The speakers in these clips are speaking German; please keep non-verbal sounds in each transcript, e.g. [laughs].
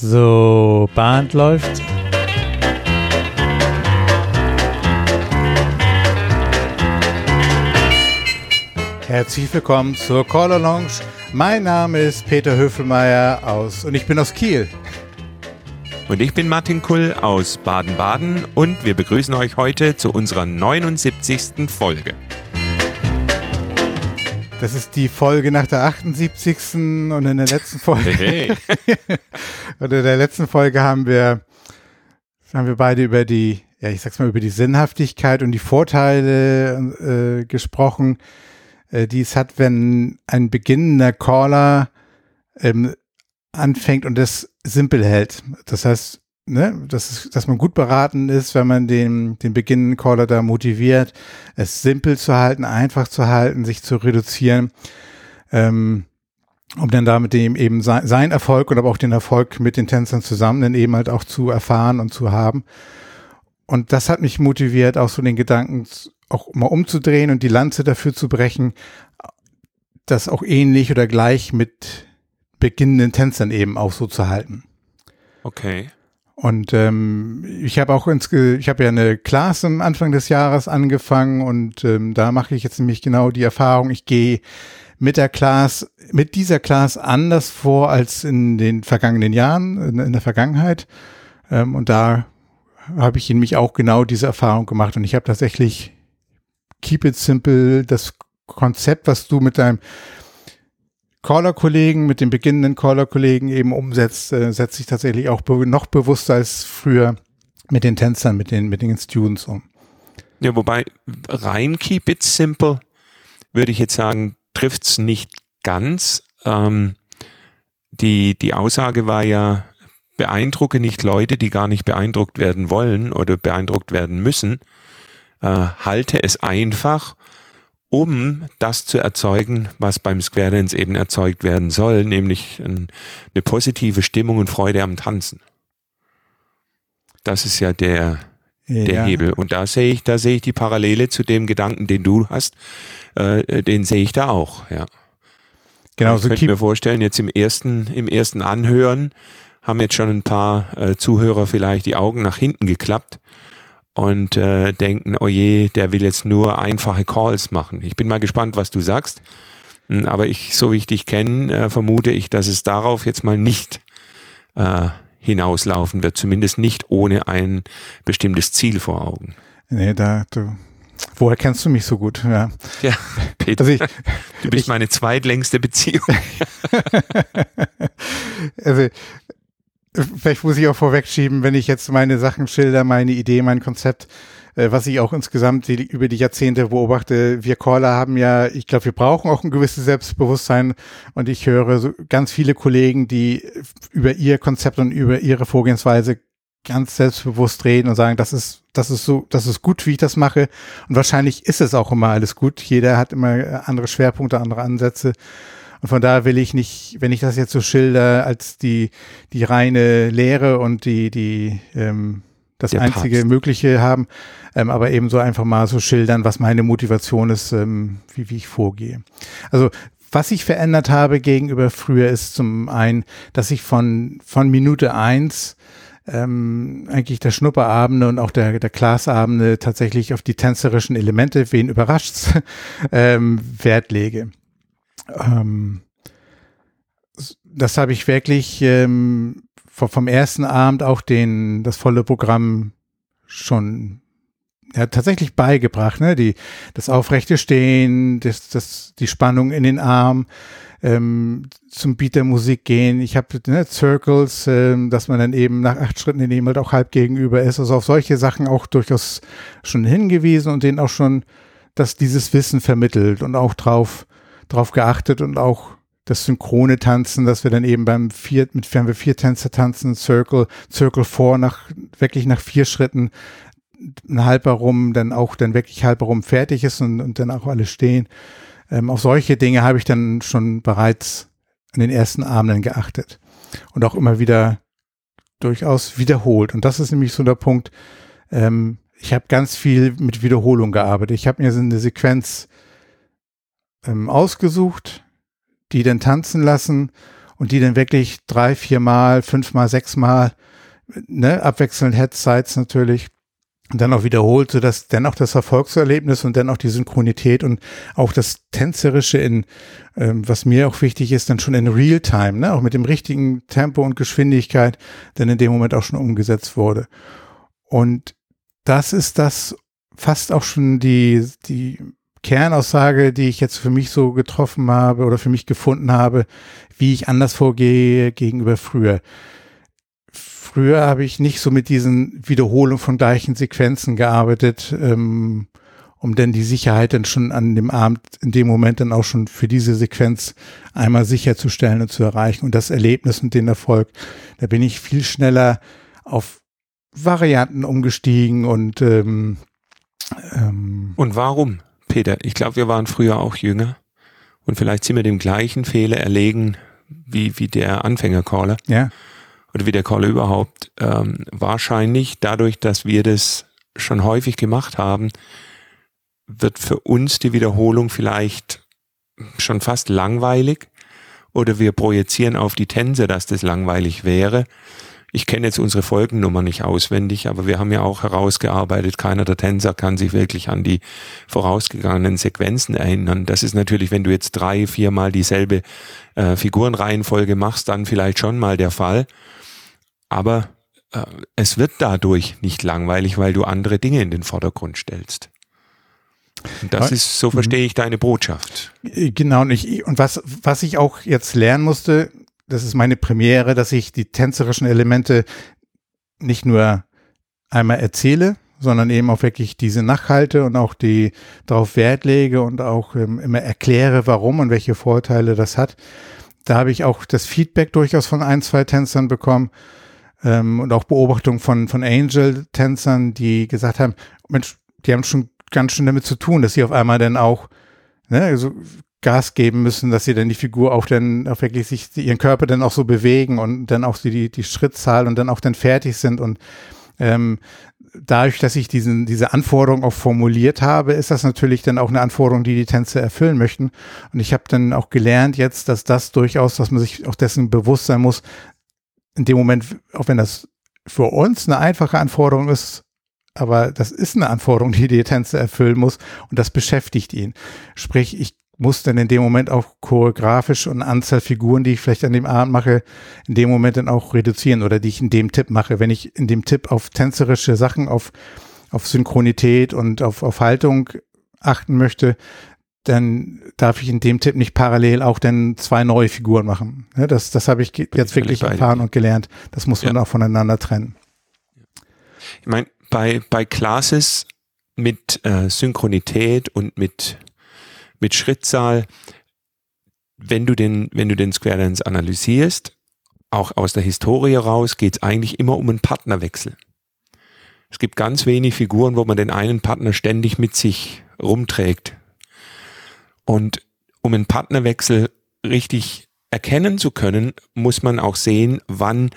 So, Band läuft. Herzlich willkommen zur Caller Lounge. Mein Name ist Peter Höfelmeier aus und ich bin aus Kiel. Und ich bin Martin Kull aus Baden-Baden und wir begrüßen euch heute zu unserer 79. Folge. Das ist die Folge nach der 78. und in der letzten Folge. Hey. oder [laughs] der letzten Folge haben wir, haben wir beide über die, ja, ich sag's mal, über die Sinnhaftigkeit und die Vorteile äh, gesprochen, äh, die es hat, wenn ein beginnender Caller ähm, anfängt und das simpel hält. Das heißt, ne, dass, dass man gut beraten ist, wenn man den, den beginnenden Caller da motiviert, es simpel zu halten, einfach zu halten, sich zu reduzieren, ähm, um dann damit dem eben sein, sein Erfolg und aber auch den Erfolg mit den Tänzern zusammen dann eben halt auch zu erfahren und zu haben. Und das hat mich motiviert, auch so den Gedanken auch mal umzudrehen und die Lanze dafür zu brechen, das auch ähnlich oder gleich mit beginnenden Tänzern eben auch so zu halten. Okay. Und ähm, ich habe auch ins, ich habe ja eine Class am Anfang des Jahres angefangen und ähm, da mache ich jetzt nämlich genau die Erfahrung, ich gehe mit der Class, mit dieser Class anders vor als in den vergangenen Jahren, in, in der Vergangenheit. Ähm, und da habe ich in mich auch genau diese Erfahrung gemacht und ich habe tatsächlich Keep It Simple, das Konzept, was du mit deinem Caller-Kollegen, mit den beginnenden Caller-Kollegen eben umsetzt, äh, setzt sich tatsächlich auch be noch bewusster als früher mit den Tänzern, mit den, mit den Students um. Ja, wobei rein keep it simple, würde ich jetzt sagen, trifft's nicht ganz. Ähm, die, die Aussage war ja, beeindrucke nicht Leute, die gar nicht beeindruckt werden wollen oder beeindruckt werden müssen. Äh, halte es einfach um das zu erzeugen, was beim Square Dance eben erzeugt werden soll, nämlich ein, eine positive Stimmung und Freude am Tanzen. Das ist ja der, der ja. Hebel. Und da sehe ich, da sehe ich die Parallele zu dem Gedanken, den du hast, äh, den sehe ich da auch, ja. Genau, ich so könnte mir vorstellen, jetzt im ersten, im ersten Anhören haben jetzt schon ein paar äh, Zuhörer vielleicht die Augen nach hinten geklappt und äh, denken, oh je, der will jetzt nur einfache Calls machen. Ich bin mal gespannt, was du sagst. Hm, aber ich, so wie ich dich kenne, äh, vermute ich, dass es darauf jetzt mal nicht äh, hinauslaufen wird. Zumindest nicht ohne ein bestimmtes Ziel vor Augen. Nee, da, du, woher kennst du mich so gut? Ja, ja [laughs] Peter, also ich, du bist ich, meine zweitlängste Beziehung. [laughs] also vielleicht muss ich auch vorwegschieben, wenn ich jetzt meine Sachen schilder, meine Idee, mein Konzept, äh, was ich auch insgesamt die, über die Jahrzehnte beobachte. Wir Caller haben ja, ich glaube, wir brauchen auch ein gewisses Selbstbewusstsein und ich höre so ganz viele Kollegen, die über ihr Konzept und über ihre Vorgehensweise ganz selbstbewusst reden und sagen, das ist, das ist so, das ist gut, wie ich das mache. Und wahrscheinlich ist es auch immer alles gut. Jeder hat immer andere Schwerpunkte, andere Ansätze. Und von daher will ich nicht, wenn ich das jetzt so schilder, als die, die reine Lehre und die, die, ähm, das Der einzige Papst. Mögliche haben, ähm, aber eben so einfach mal so schildern, was meine Motivation ist, ähm, wie, wie ich vorgehe. Also was ich verändert habe gegenüber früher ist zum einen, dass ich von, von Minute eins ähm, eigentlich der Schnupperabende und auch der, der Klasabende tatsächlich auf die tänzerischen Elemente, wen überrascht's, [laughs] ähm, Wert lege. Ähm, das habe ich wirklich ähm, vom ersten Abend auch den, das volle Programm schon ja, tatsächlich beigebracht, ne? Die, das aufrechte Stehen, das, das, die Spannung in den Arm, ähm, zum Beat der Musik gehen. Ich habe ne, Circles, ähm, dass man dann eben nach acht Schritten in dem halt auch halb gegenüber ist. Also auf solche Sachen auch durchaus schon hingewiesen und denen auch schon, dass dieses Wissen vermittelt und auch drauf drauf geachtet und auch das synchrone Tanzen, dass wir dann eben beim vier, mit, wenn wir vier Tänzer tanzen, Circle, Circle vor, nach, wirklich nach vier Schritten, ein halber rum, dann auch dann wirklich halber rum fertig ist und, und dann auch alle stehen. Ähm, auf solche Dinge habe ich dann schon bereits an den ersten Abenden geachtet und auch immer wieder durchaus wiederholt. Und das ist nämlich so der Punkt, ähm, ich habe ganz viel mit Wiederholung gearbeitet. Ich habe mir so eine Sequenz ähm, ausgesucht, die dann tanzen lassen und die dann wirklich drei, vier Mal, fünf Mal, sechs Mal, ne, abwechselnd Headsites natürlich und dann auch wiederholt, so dass dann auch das Erfolgserlebnis und dann auch die Synchronität und auch das Tänzerische in, ähm, was mir auch wichtig ist, dann schon in Realtime, ne, auch mit dem richtigen Tempo und Geschwindigkeit, dann in dem Moment auch schon umgesetzt wurde. Und das ist das fast auch schon die, die Kernaussage, die ich jetzt für mich so getroffen habe oder für mich gefunden habe, wie ich anders vorgehe gegenüber früher. Früher habe ich nicht so mit diesen Wiederholungen von gleichen Sequenzen gearbeitet, ähm, um denn die Sicherheit dann schon an dem Abend, in dem Moment dann auch schon für diese Sequenz einmal sicherzustellen und zu erreichen und das Erlebnis und den Erfolg. Da bin ich viel schneller auf Varianten umgestiegen und ähm, ähm und warum, Peter? Ich glaube, wir waren früher auch jünger und vielleicht sind wir dem gleichen Fehler erlegen wie, wie der Anfängercaller. Ja. Oder wie der Caller überhaupt. Ähm, wahrscheinlich dadurch, dass wir das schon häufig gemacht haben, wird für uns die Wiederholung vielleicht schon fast langweilig oder wir projizieren auf die Tänze, dass das langweilig wäre ich kenne jetzt unsere Folgennummer nicht auswendig, aber wir haben ja auch herausgearbeitet, keiner der Tänzer kann sich wirklich an die vorausgegangenen Sequenzen erinnern. Das ist natürlich, wenn du jetzt drei, viermal dieselbe äh, Figurenreihenfolge machst, dann vielleicht schon mal der Fall. Aber äh, es wird dadurch nicht langweilig, weil du andere Dinge in den Vordergrund stellst. Und das ist, so verstehe ich deine Botschaft. Genau, und, ich, und was, was ich auch jetzt lernen musste, das ist meine Premiere, dass ich die tänzerischen Elemente nicht nur einmal erzähle, sondern eben auch wirklich diese nachhalte und auch die darauf Wert lege und auch ähm, immer erkläre, warum und welche Vorteile das hat. Da habe ich auch das Feedback durchaus von ein, zwei Tänzern bekommen ähm, und auch Beobachtungen von, von Angel-Tänzern, die gesagt haben, Mensch, die haben schon ganz schön damit zu tun, dass sie auf einmal dann auch ne, also Gas geben müssen, dass sie dann die Figur auch dann auch wirklich sich ihren Körper dann auch so bewegen und dann auch die, die Schrittzahl und dann auch dann fertig sind und ähm, dadurch, dass ich diesen, diese Anforderung auch formuliert habe, ist das natürlich dann auch eine Anforderung, die die Tänzer erfüllen möchten. Und ich habe dann auch gelernt jetzt, dass das durchaus, dass man sich auch dessen bewusst sein muss, in dem Moment, auch wenn das für uns eine einfache Anforderung ist, aber das ist eine Anforderung, die die Tänzer erfüllen muss und das beschäftigt ihn. Sprich, ich muss dann in dem Moment auch choreografisch und Anzahl Figuren, die ich vielleicht an dem Abend mache, in dem Moment dann auch reduzieren oder die ich in dem Tipp mache. Wenn ich in dem Tipp auf tänzerische Sachen, auf, auf Synchronität und auf, auf Haltung achten möchte, dann darf ich in dem Tipp nicht parallel auch dann zwei neue Figuren machen. Das, das habe ich jetzt wirklich erfahren und gelernt. Das muss man ja. auch voneinander trennen. Ich meine, bei, bei Classes mit äh, Synchronität und mit mit Schrittzahl, wenn du den, wenn du den Square Dance analysierst, auch aus der Historie raus, geht es eigentlich immer um einen Partnerwechsel. Es gibt ganz wenig Figuren, wo man den einen Partner ständig mit sich rumträgt. Und um einen Partnerwechsel richtig erkennen zu können, muss man auch sehen, wann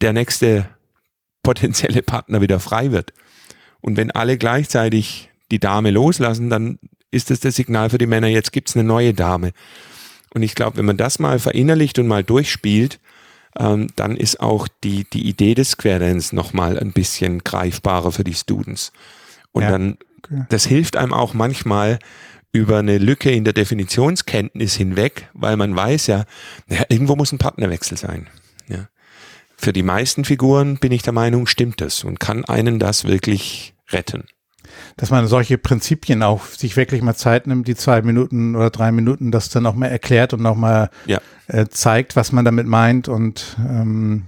der nächste potenzielle Partner wieder frei wird. Und wenn alle gleichzeitig die Dame loslassen, dann ist das das Signal für die Männer, jetzt gibt's eine neue Dame. Und ich glaube, wenn man das mal verinnerlicht und mal durchspielt, ähm, dann ist auch die, die Idee des Square Dance nochmal ein bisschen greifbarer für die Students. Und ja. dann, das hilft einem auch manchmal über eine Lücke in der Definitionskenntnis hinweg, weil man weiß ja, ja irgendwo muss ein Partnerwechsel sein. Ja. Für die meisten Figuren bin ich der Meinung, stimmt das und kann einen das wirklich retten dass man solche Prinzipien auch sich wirklich mal Zeit nimmt, die zwei Minuten oder drei Minuten, das dann auch mal erklärt und auch mal ja. äh, zeigt, was man damit meint und ähm,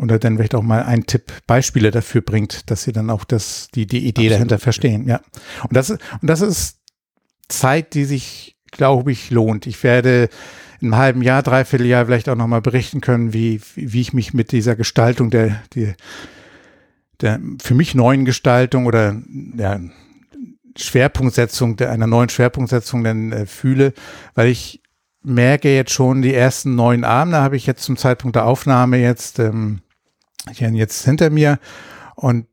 oder dann vielleicht auch mal ein Tipp, Beispiele dafür bringt, dass sie dann auch das, die, die Idee Absolut. dahinter verstehen, ja. Und das, und das ist Zeit, die sich, glaube ich, lohnt. Ich werde in einem halben Jahr, dreiviertel Jahr vielleicht auch nochmal berichten können, wie, wie ich mich mit dieser Gestaltung der, die, der für mich neuen Gestaltung oder der Schwerpunktsetzung, der einer neuen Schwerpunktsetzung dann äh, fühle, weil ich merke jetzt schon die ersten neun Abende habe ich jetzt zum Zeitpunkt der Aufnahme jetzt ähm, jetzt hinter mir und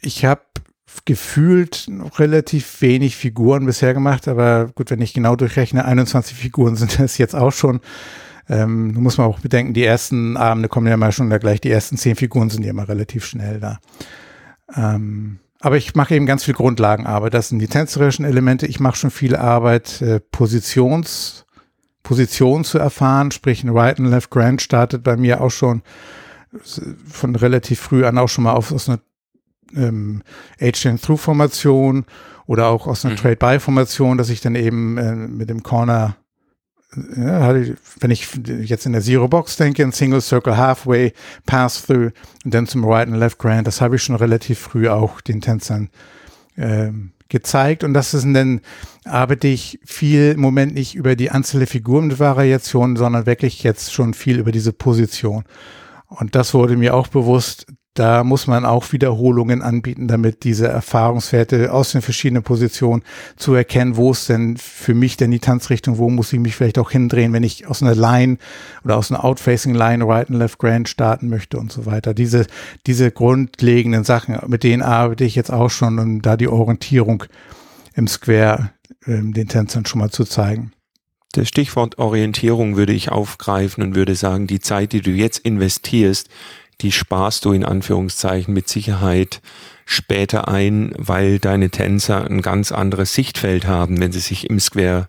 ich habe gefühlt relativ wenig Figuren bisher gemacht, aber gut, wenn ich genau durchrechne, 21 Figuren [laughs] sind es jetzt auch schon. Ähm, muss man auch bedenken, die ersten Abende kommen ja mal schon da gleich, die ersten zehn Figuren sind ja immer relativ schnell da. Ähm, aber ich mache eben ganz viel Grundlagenarbeit. Das sind die tänzerischen Elemente. Ich mache schon viel Arbeit, äh, Positions, Position zu erfahren, sprich ein Right and Left Grand startet bei mir auch schon von relativ früh an auch schon mal auf, aus einer ähm, H-Through-Formation oder auch aus einer mhm. Trade-By-Formation, dass ich dann eben äh, mit dem Corner ja, wenn ich jetzt in der Zero Box denke, ein Single Circle Halfway, Pass Through und dann zum Right and Left Grand, das habe ich schon relativ früh auch den Tänzern ähm, gezeigt und das ist dann arbeite ich viel im Moment nicht über die einzelne Figur mit Variationen, sondern wirklich jetzt schon viel über diese Position. Und das wurde mir auch bewusst, da muss man auch Wiederholungen anbieten, damit diese Erfahrungswerte aus den verschiedenen Positionen zu erkennen, wo ist denn für mich denn die Tanzrichtung, wo muss ich mich vielleicht auch hindrehen, wenn ich aus einer Line oder aus einer Outfacing Line Right and Left Grand starten möchte und so weiter. Diese, diese grundlegenden Sachen, mit denen arbeite ich jetzt auch schon, um da die Orientierung im Square ähm, den Tänzern schon mal zu zeigen. Das Stichwort Orientierung würde ich aufgreifen und würde sagen, die Zeit, die du jetzt investierst, die sparst du in Anführungszeichen mit Sicherheit später ein, weil deine Tänzer ein ganz anderes Sichtfeld haben, wenn sie sich im Square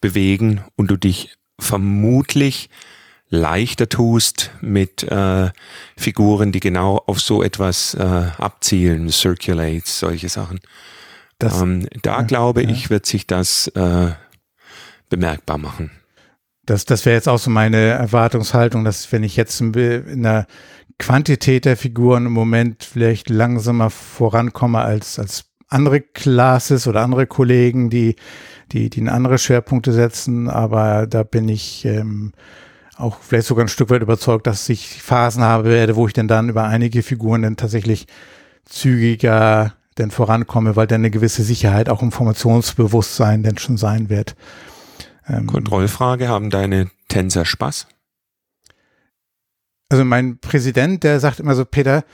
bewegen und du dich vermutlich leichter tust mit äh, Figuren, die genau auf so etwas äh, abzielen, Circulates, solche Sachen. Das, ähm, da ja, glaube ja. ich, wird sich das äh, bemerkbar machen. Das, das wäre jetzt auch so meine Erwartungshaltung, dass wenn ich jetzt in der Quantität der Figuren im Moment vielleicht langsamer vorankomme als, als andere Classes oder andere Kollegen, die, die, die in andere Schwerpunkte setzen, aber da bin ich ähm, auch vielleicht sogar ein Stück weit überzeugt, dass ich Phasen habe werde, wo ich denn dann über einige Figuren dann tatsächlich zügiger denn vorankomme, weil dann eine gewisse Sicherheit, auch Informationsbewusstsein denn schon sein wird. Ähm, Kontrollfrage, haben deine Tänzer Spaß? Also mein Präsident, der sagt immer so, Peter,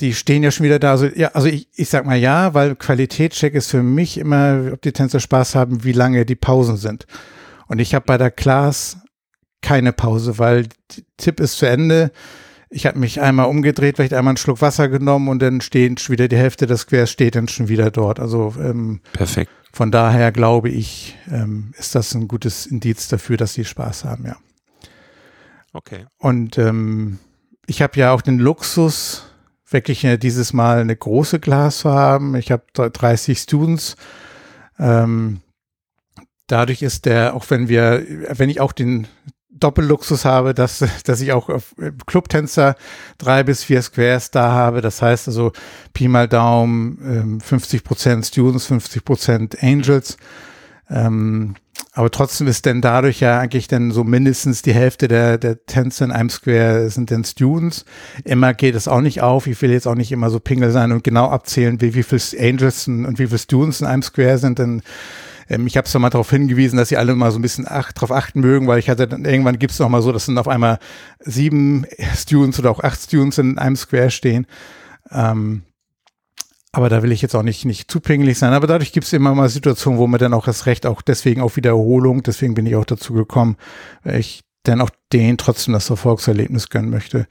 die stehen ja schon wieder da. Also, ja, also ich, ich sag mal ja, weil Qualitätscheck ist für mich immer, ob die Tänzer Spaß haben, wie lange die Pausen sind. Und ich habe bei der Class keine Pause, weil Tipp ist zu Ende. Ich habe mich einmal umgedreht, vielleicht einmal einen Schluck Wasser genommen und dann stehen schon wieder die Hälfte des Quers steht dann schon wieder dort. Also ähm, perfekt. Von daher glaube ich, ähm, ist das ein gutes Indiz dafür, dass sie Spaß haben, ja. Okay. Und ähm, ich habe ja auch den Luxus, wirklich äh, dieses Mal eine große Glas zu haben. Ich habe 30 Students. Ähm, dadurch ist der, auch wenn wir, wenn ich auch den Doppelluxus habe, dass, dass ich auch auf Clubtänzer drei bis vier Squares da habe. Das heißt also Pi mal Daumen, 50 ähm, Prozent Students, 50 Prozent Angels. Ähm, aber trotzdem ist denn dadurch ja eigentlich dann so mindestens die Hälfte der, der Tänze in einem Square sind dann Students. Immer geht es auch nicht auf. Ich will jetzt auch nicht immer so pingel sein und genau abzählen, wie, wie viele Angels und wie viele Students in einem Square sind, denn ähm, ich habe es mal darauf hingewiesen, dass sie alle mal so ein bisschen ach, drauf achten mögen, weil ich hatte dann irgendwann gibt es noch mal so, dass dann auf einmal sieben Students oder auch acht Students in einem Square stehen. Ähm, aber da will ich jetzt auch nicht, nicht zu pingelig sein. Aber dadurch gibt es immer mal Situationen, wo man dann auch das Recht, auch deswegen auf Wiederholung, deswegen bin ich auch dazu gekommen, weil ich dann auch denen trotzdem das Erfolgserlebnis gönnen möchte.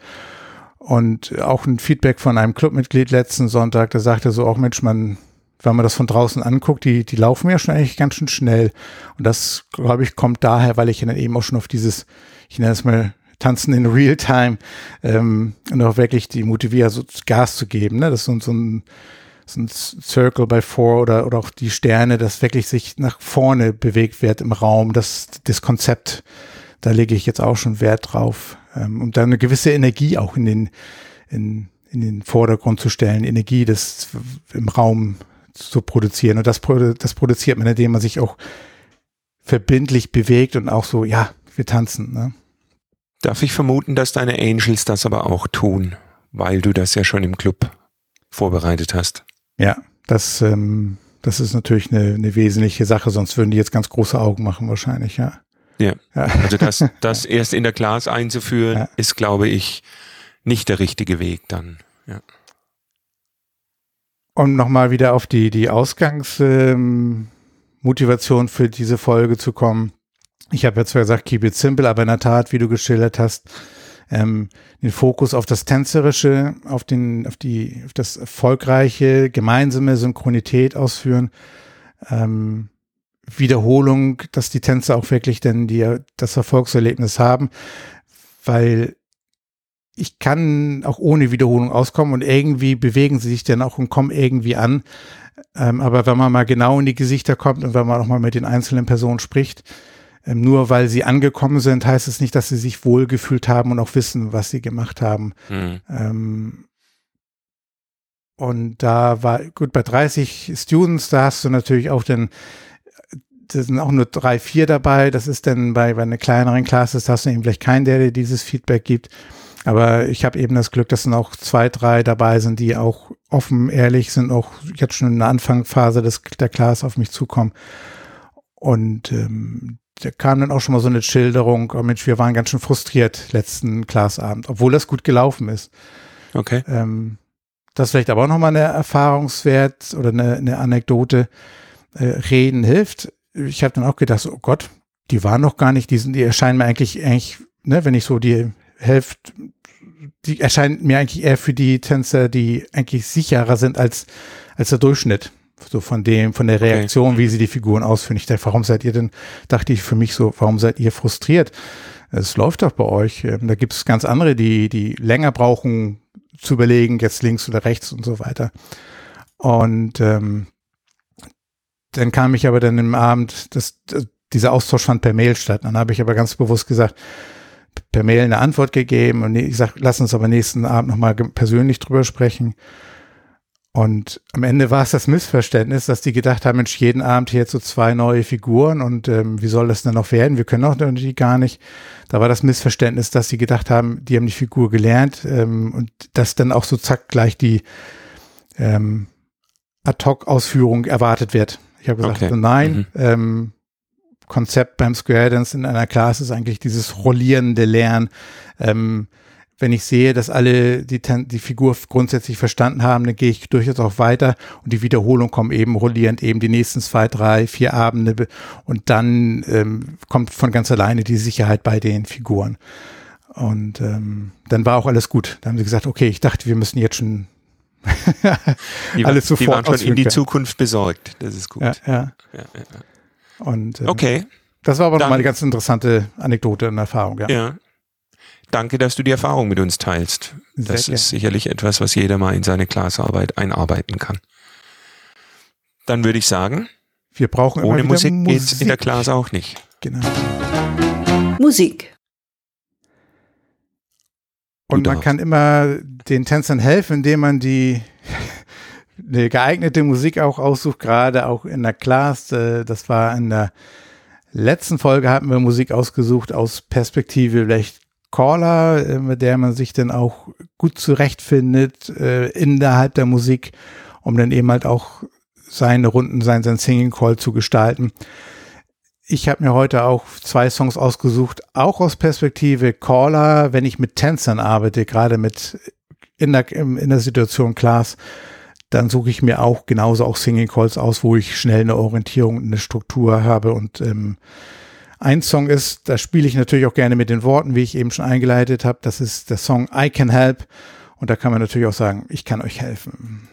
Und auch ein Feedback von einem Clubmitglied letzten Sonntag, der sagte so, auch Mensch, man wenn man das von draußen anguckt, die, die laufen ja schon eigentlich ganz schön schnell. Und das, glaube ich, kommt daher, weil ich dann eben auch schon auf dieses, ich nenne es mal Tanzen in Real Time ähm, und auch wirklich die motiviere, so Gas zu geben. Ne? Das ist so, so ein so ein Circle by Four oder, oder auch die Sterne, das wirklich sich nach vorne bewegt wird im Raum. Das, das Konzept, da lege ich jetzt auch schon Wert drauf. Ähm, und dann eine gewisse Energie auch in den, in, in den Vordergrund zu stellen, Energie des im Raum zu produzieren. Und das, das produziert man, indem man sich auch verbindlich bewegt und auch so, ja, wir tanzen. Ne? Darf ich vermuten, dass deine Angels das aber auch tun, weil du das ja schon im Club vorbereitet hast? Ja, das, ähm, das ist natürlich eine, eine wesentliche Sache, sonst würden die jetzt ganz große Augen machen wahrscheinlich, ja. Ja, ja. also das, [laughs] das erst in der Class einzuführen, ja. ist, glaube ich, nicht der richtige Weg dann. Ja um nochmal wieder auf die, die Ausgangsmotivation ähm, für diese Folge zu kommen. ich habe ja zwar gesagt, keep it simple, aber in der Tat, wie du geschildert hast, ähm, den Fokus auf das Tänzerische, auf den, auf die, auf das erfolgreiche, gemeinsame Synchronität ausführen, ähm, Wiederholung, dass die Tänzer auch wirklich denn die, das Erfolgserlebnis haben, weil ich kann auch ohne Wiederholung auskommen und irgendwie bewegen sie sich dann auch und kommen irgendwie an. Ähm, aber wenn man mal genau in die Gesichter kommt und wenn man auch mal mit den einzelnen Personen spricht, ähm, nur weil sie angekommen sind, heißt es nicht, dass sie sich wohlgefühlt haben und auch wissen, was sie gemacht haben. Mhm. Ähm, und da war, gut, bei 30 Students, da hast du natürlich auch den, das sind auch nur drei, vier dabei. Das ist dann bei, bei einer kleineren Klasse, da hast du eben vielleicht keinen, der dir dieses Feedback gibt. Aber ich habe eben das Glück, dass dann auch zwei, drei dabei sind, die auch offen, ehrlich sind, auch jetzt schon in der Anfangsphase des, der Klasse auf mich zukommen. Und ähm, da kam dann auch schon mal so eine Schilderung, oh Mensch, wir waren ganz schön frustriert letzten Klassabend, obwohl das gut gelaufen ist. Okay. Ähm, das vielleicht aber auch nochmal eine Erfahrungswert oder eine, eine Anekdote. Äh, Reden hilft. Ich habe dann auch gedacht, oh Gott, die waren noch gar nicht, die, sind, die erscheinen mir eigentlich, eigentlich, ne, wenn ich so die Hälfte, die erscheint mir eigentlich eher für die Tänzer, die eigentlich sicherer sind als, als der Durchschnitt. So von dem, von der Reaktion, okay. wie sie die Figuren ausführen. Ich dachte, warum seid ihr denn, dachte ich für mich so, warum seid ihr frustriert? Es läuft doch bei euch. Ähm, da gibt es ganz andere, die, die länger brauchen zu überlegen, jetzt links oder rechts und so weiter. Und ähm, dann kam ich aber dann im Abend, das, das, dieser Austausch fand per Mail statt. Dann habe ich aber ganz bewusst gesagt, per Mail eine Antwort gegeben und ich sag, lass uns aber nächsten Abend nochmal persönlich drüber sprechen. Und am Ende war es das Missverständnis, dass die gedacht haben, Mensch, jeden Abend hier so zwei neue Figuren und ähm, wie soll das denn noch werden? Wir können auch die gar nicht. Da war das Missverständnis, dass sie gedacht haben, die haben die Figur gelernt ähm, und dass dann auch so zack gleich die ähm, Ad-Hoc-Ausführung erwartet wird. Ich habe gesagt, okay. nein, mhm. ähm, Konzept beim Square Dance in einer Klasse ist eigentlich dieses rollierende Lernen. Ähm, wenn ich sehe, dass alle die, die Figur grundsätzlich verstanden haben, dann gehe ich durchaus auch weiter und die Wiederholung kommt eben rollierend eben die nächsten zwei, drei, vier Abende und dann ähm, kommt von ganz alleine die Sicherheit bei den Figuren. Und ähm, dann war auch alles gut. Da haben sie gesagt, okay, ich dachte, wir müssen jetzt schon [laughs] alles sofort Die waren schon in die Zukunft besorgt. Das ist gut. Ja, ja. ja, ja. Und, ähm, okay. Das war aber nochmal eine ganz interessante Anekdote und Erfahrung. Ja. ja. Danke, dass du die Erfahrung mit uns teilst. Sehr das gerne. ist sicherlich etwas, was jeder mal in seine Klassenarbeit einarbeiten kann. Dann würde ich sagen, wir brauchen ohne Musik, Musik geht's in der Klasse auch nicht. Genau. Musik. Und man kann immer den Tänzern helfen, indem man die [laughs] eine geeignete Musik auch aussucht, gerade auch in der Class. Äh, das war in der letzten Folge hatten wir Musik ausgesucht aus Perspektive vielleicht Caller, äh, mit der man sich dann auch gut zurechtfindet äh, innerhalb der Musik, um dann eben halt auch seine Runden, sein, sein Singing Call zu gestalten. Ich habe mir heute auch zwei Songs ausgesucht, auch aus Perspektive Caller, wenn ich mit Tänzern arbeite, gerade mit in der, in der Situation Class, dann suche ich mir auch genauso auch Singing Calls aus, wo ich schnell eine Orientierung, eine Struktur habe und ähm, ein Song ist, da spiele ich natürlich auch gerne mit den Worten, wie ich eben schon eingeleitet habe. Das ist der Song I Can Help. Und da kann man natürlich auch sagen, ich kann euch helfen.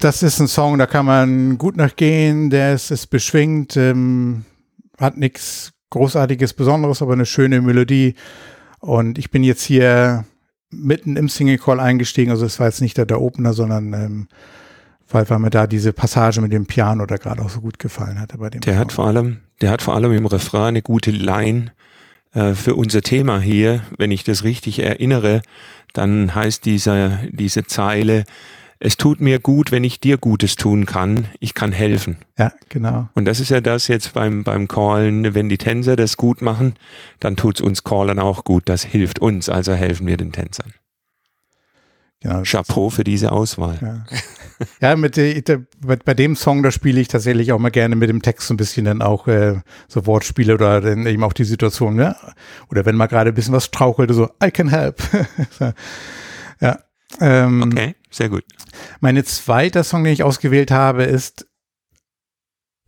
Das ist ein Song, da kann man gut nachgehen, der ist, ist beschwingt, ähm, hat nichts Großartiges, Besonderes, aber eine schöne Melodie. Und ich bin jetzt hier mitten im Single Call eingestiegen, also es war jetzt nicht der, der Opener, sondern ähm, weil, weil mir da diese Passage mit dem Piano da gerade auch so gut gefallen hat. Bei dem der Song. hat vor allem, der hat vor allem im Refrain eine gute Line äh, für unser Thema hier. Wenn ich das richtig erinnere, dann heißt dieser, diese Zeile, es tut mir gut, wenn ich dir Gutes tun kann. Ich kann helfen. Ja, genau. Und das ist ja das jetzt beim, beim Callen, wenn die Tänzer das gut machen, dann tut's uns Callern auch gut. Das hilft uns, also helfen wir den Tänzern. Genau. Chapeau für diese Auswahl. Ja, ja mit, der, bei, dem Song, da spiele ich tatsächlich auch mal gerne mit dem Text so ein bisschen dann auch äh, so Wortspiele oder dann eben auch die Situation, ja. Oder wenn mal gerade ein bisschen was strauchelte, so I can help. [laughs] ja. Ähm, Okay, sehr gut. Meine zweite Song, den ich ausgewählt habe, ist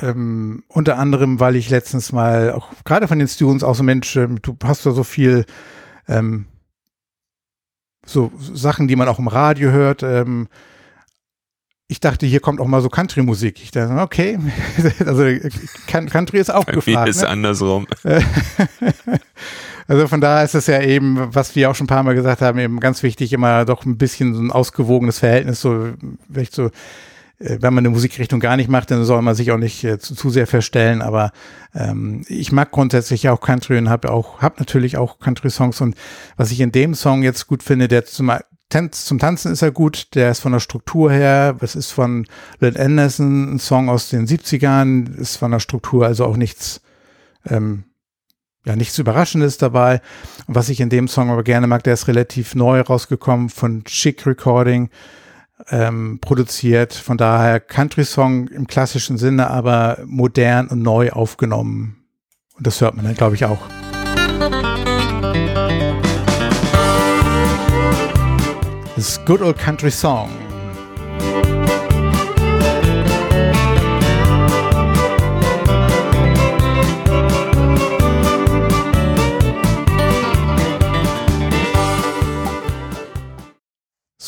ähm, unter anderem, weil ich letztens mal auch gerade von den Students auch so Mensch, ähm, du hast ja so viel ähm, so Sachen, die man auch im Radio hört. Ähm, ich dachte, hier kommt auch mal so Country-Musik. Ich dachte, okay, [laughs] also Can- Country ist auch Wie gefragt. ist Ne? andersrum? [laughs] Also von daher ist es ja eben, was wir auch schon ein paar Mal gesagt haben, eben ganz wichtig, immer doch ein bisschen so ein ausgewogenes Verhältnis, so vielleicht so, äh, wenn man eine Musikrichtung gar nicht macht, dann soll man sich auch nicht äh, zu, zu sehr verstellen. Aber ähm, ich mag grundsätzlich auch Country und habe auch, habe natürlich auch Country-Songs. Und was ich in dem Song jetzt gut finde, der zum, zum Tanzen ist er gut, der ist von der Struktur her, das ist von Lynn Anderson, ein Song aus den 70ern, ist von der Struktur also auch nichts, ähm, ja, nichts Überraschendes dabei. Und was ich in dem Song aber gerne mag, der ist relativ neu rausgekommen von Chic Recording ähm, produziert. Von daher Country-Song im klassischen Sinne, aber modern und neu aufgenommen. Und das hört man dann, glaube ich, auch. Das Good Old Country Song.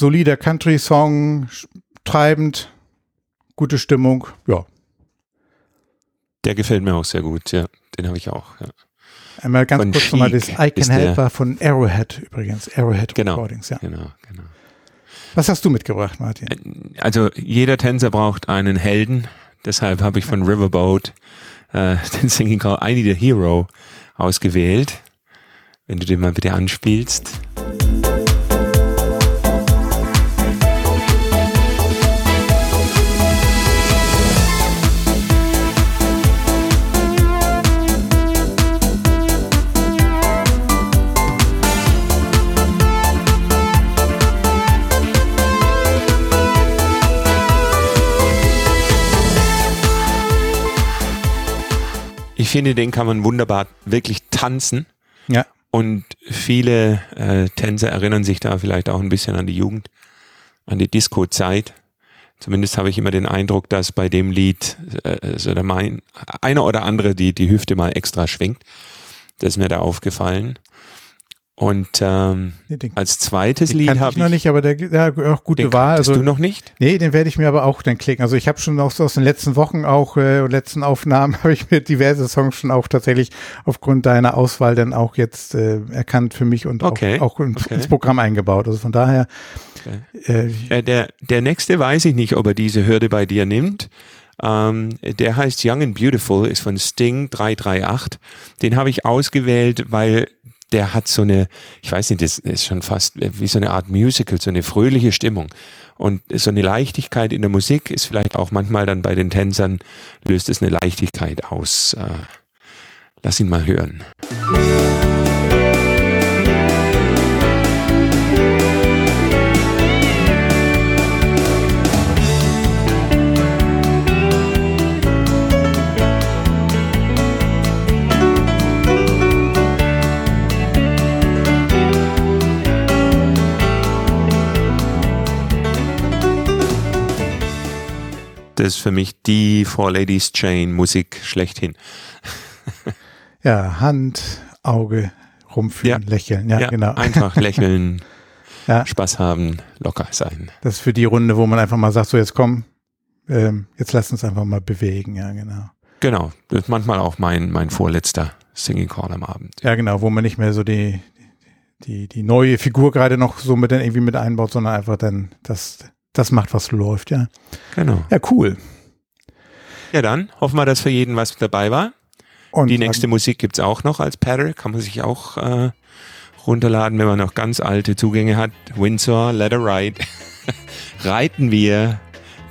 Solider Country-Song, treibend, gute Stimmung, ja. Der gefällt mir auch sehr gut, ja. Den habe ich auch. Ja. Einmal ganz Von kurz nochmal das I Can Help war von Arrowhead übrigens, Arrowhead Genau. Recordings, ja. Genau, genau. Was hast du mitgebracht, Martin? Also jeder Tänzer braucht einen Helden. Deshalb habe ich von Riverboat äh, [laughs] den Singing Call I Need a Hero ausgewählt. Wenn du den mal bitte anspielst. Finde, den kann man wunderbar wirklich tanzen. Ja. Und viele äh, Tänzer erinnern sich da vielleicht auch ein bisschen an die Jugend, an die Disco-Zeit. Zumindest habe ich immer den Eindruck, dass bei dem Lied äh, so der mein, einer oder andere die, die Hüfte mal extra schwingt. Das ist mir da aufgefallen. Und ähm, Nee, den, als zweites den Lied habe ich noch nicht, aber der ja, auch gute Wahl. Also, du noch nicht? nee, den werde ich mir aber auch dann klicken. Also ich habe schon auch so aus den letzten Wochen auch, äh, letzten Aufnahmen [laughs] habe ich mir diverse Songs schon auch tatsächlich aufgrund deiner Auswahl dann auch jetzt äh, erkannt für mich und Okay, auch, auch ins, okay. ins Programm eingebaut. Also von daher, äh, Äh, der, der nächste weiß ich nicht, ob er diese Hürde bei dir nimmt. Ähm, der heißt Young and Beautiful, ist von Sting 338. Den habe ich ausgewählt, weil der hat so eine, ich weiß nicht, das ist schon fast wie so eine Art Musical, so eine fröhliche Stimmung. Und so eine Leichtigkeit in der Musik ist vielleicht auch manchmal dann bei den Tänzern, löst es eine Leichtigkeit aus. Äh, lass ihn mal hören. Das ist für mich die Four Ladies Chain Musik schlechthin. [laughs] ja, Hand, Auge, rumführen, Ja. lächeln. Ja, Ja, genau. einfach lächeln, [laughs] Ja. Spaß haben, locker sein. Das ist für die Runde, wo man einfach mal sagt, so jetzt komm, ähm, jetzt lass uns einfach mal bewegen. Ja, genau. Genau, das ist manchmal auch mein, mein vorletzter Singing Call am Abend. Ja, genau, wo man nicht mehr so die, die, die neue Figur gerade noch so mit dann irgendwie mit einbaut, sondern einfach dann das, das macht, was läuft, ja. Genau. Ja, cool. Ja, dann hoffen wir, dass für jeden was dabei war. Und Die nächste Musik gibt's auch noch als Paddle, kann man sich auch äh, runterladen, wenn man noch ganz alte Zugänge hat. Windsor, Let Her Ride. [laughs] Reiten wir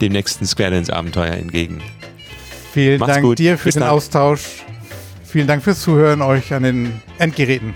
dem nächsten Square Dance Abenteuer entgegen. vielen Macht's Dank gut. dir für Bis den dann. Austausch. Vielen Dank fürs Zuhören euch an den Endgeräten.